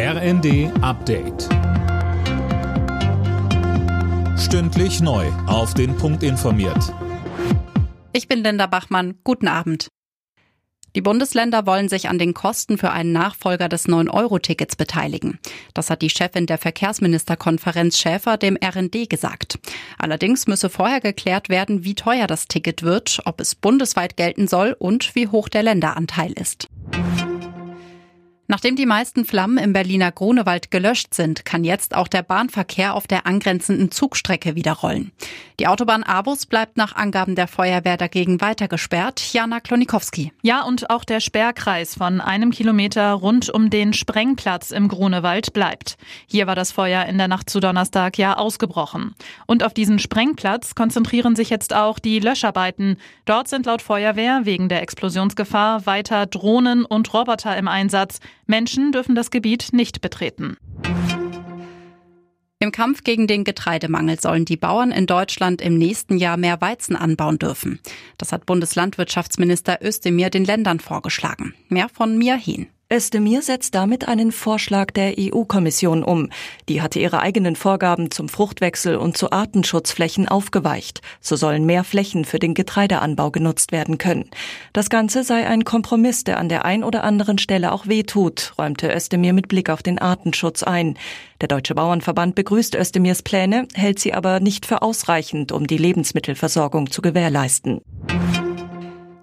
RND Update. Stündlich neu. Auf den Punkt informiert. Ich bin Linda Bachmann. Guten Abend. Die Bundesländer wollen sich an den Kosten für einen Nachfolger des 9-Euro-Tickets beteiligen. Das hat die Chefin der Verkehrsministerkonferenz Schäfer dem RND gesagt. Allerdings müsse vorher geklärt werden, wie teuer das Ticket wird, ob es bundesweit gelten soll und wie hoch der Länderanteil ist. Nachdem die meisten Flammen im Berliner Grunewald gelöscht sind, kann jetzt auch der Bahnverkehr auf der angrenzenden Zugstrecke wieder rollen. Die Autobahn Abus bleibt nach Angaben der Feuerwehr dagegen weiter gesperrt. Jana Klonikowski. Ja, und auch der Sperrkreis von einem Kilometer rund um den Sprengplatz im Grunewald bleibt. Hier war das Feuer in der Nacht zu Donnerstag ja ausgebrochen. Und auf diesen Sprengplatz konzentrieren sich jetzt auch die Löscharbeiten. Dort sind laut Feuerwehr wegen der Explosionsgefahr weiter Drohnen und Roboter im Einsatz. Menschen dürfen das Gebiet nicht betreten. Im Kampf gegen den Getreidemangel sollen die Bauern in Deutschland im nächsten Jahr mehr Weizen anbauen dürfen. Das hat Bundeslandwirtschaftsminister Özdemir den Ländern vorgeschlagen. Mehr von Mia Hehn. Özdemir setzt damit einen Vorschlag der EU-Kommission um. Die hatte ihre eigenen Vorgaben zum Fruchtwechsel und zu Artenschutzflächen aufgeweicht. So sollen mehr Flächen für den Getreideanbau genutzt werden können. Das Ganze sei ein Kompromiss, der an der ein oder anderen Stelle auch wehtut, räumte Özdemir mit Blick auf den Artenschutz ein. Der Deutsche Bauernverband begrüßt Özdemirs Pläne, hält sie aber nicht für ausreichend, um die Lebensmittelversorgung zu gewährleisten.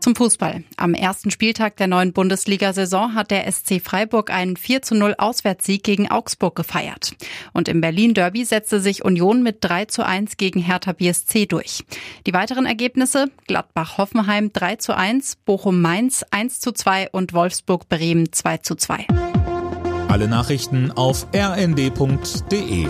Zum Fußball. Am ersten Spieltag der neuen Bundesliga-Saison hat der SC Freiburg einen 4 zu 0 Auswärtssieg gegen Augsburg gefeiert. Und im Berlin-Derby setzte sich Union mit 3 zu 1 gegen Hertha BSC durch. Die weiteren Ergebnisse Gladbach-Hoffenheim 3 zu 1, Bochum-Mainz 1 zu 2 und Wolfsburg-Bremen 2 zu 2. Alle Nachrichten auf rnd.de